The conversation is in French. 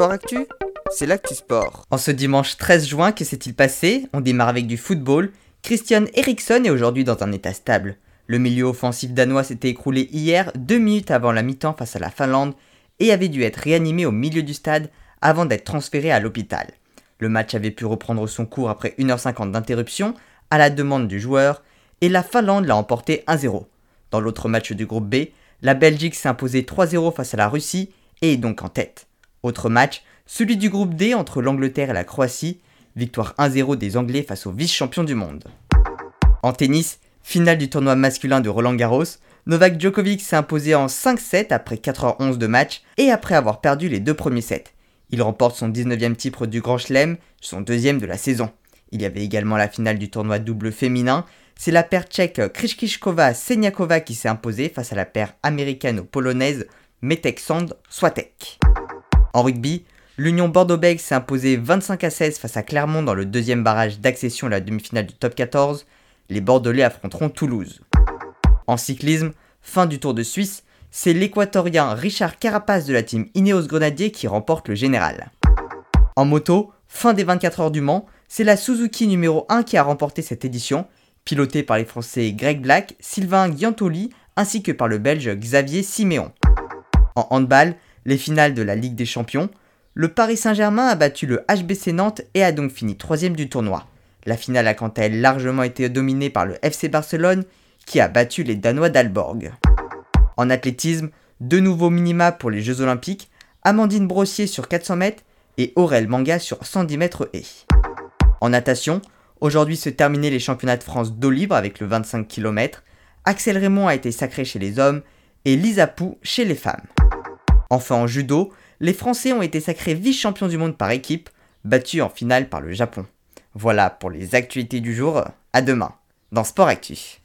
Sport Actu, c'est l'actu sport. En ce dimanche 13 juin, que s'est-il passé? On démarre avec du football. Christian Eriksson est aujourd'hui dans un état stable. Le milieu offensif danois s'était écroulé hier, deux minutes avant la mi-temps face à la Finlande, et avait dû être réanimé au milieu du stade avant d'être transféré à l'hôpital. Le match avait pu reprendre son cours après 1h50 d'interruption, à la demande du joueur, et la Finlande l'a emporté 1-0. Dans l'autre match du groupe B, la Belgique s'est imposée 3-0 face à la Russie et est donc en tête. Autre match, celui du groupe D entre l'Angleterre et la Croatie, victoire 1-0 des Anglais face aux vice-champions du monde. En tennis, finale du tournoi masculin de Roland Garros, Novak Djokovic s'est imposé en 5-7 après 4h11 de match et après avoir perdu les deux premiers sets. Il remporte son 19e titre du Grand Chelem, son deuxième de la saison. Il y avait également la finale du tournoi double féminin. C'est la paire tchèque Krishkishkova-Seniakova qui s'est imposée face à la paire américano-polonaise Metek Sand Swatek. En rugby, l'Union Bordeaux-Bègles s'est imposée 25 à 16 face à Clermont dans le deuxième barrage d'accession à la demi-finale du top 14. Les Bordelais affronteront Toulouse. En cyclisme, fin du Tour de Suisse, c'est l'équatorien Richard Carapace de la team Ineos Grenadier qui remporte le général. En moto, fin des 24 heures du Mans, c'est la Suzuki numéro 1 qui a remporté cette édition, pilotée par les Français Greg Black, Sylvain Giantoli ainsi que par le Belge Xavier Siméon. En handball, les finales de la Ligue des Champions, le Paris Saint-Germain a battu le HBC Nantes et a donc fini troisième du tournoi. La finale a quant à elle largement été dominée par le FC Barcelone qui a battu les Danois d'Alborg. En athlétisme, deux nouveaux minima pour les Jeux Olympiques, Amandine Brossier sur 400 mètres et Aurel Manga sur 110 mètres et. En natation, aujourd'hui se terminaient les championnats de France d'eau libre avec le 25 km. Axel Raymond a été sacré chez les hommes et Lisa Pou chez les femmes. Enfin en judo, les Français ont été sacrés vice-champions du monde par équipe, battus en finale par le Japon. Voilà pour les actualités du jour, à demain, dans Sport Actu.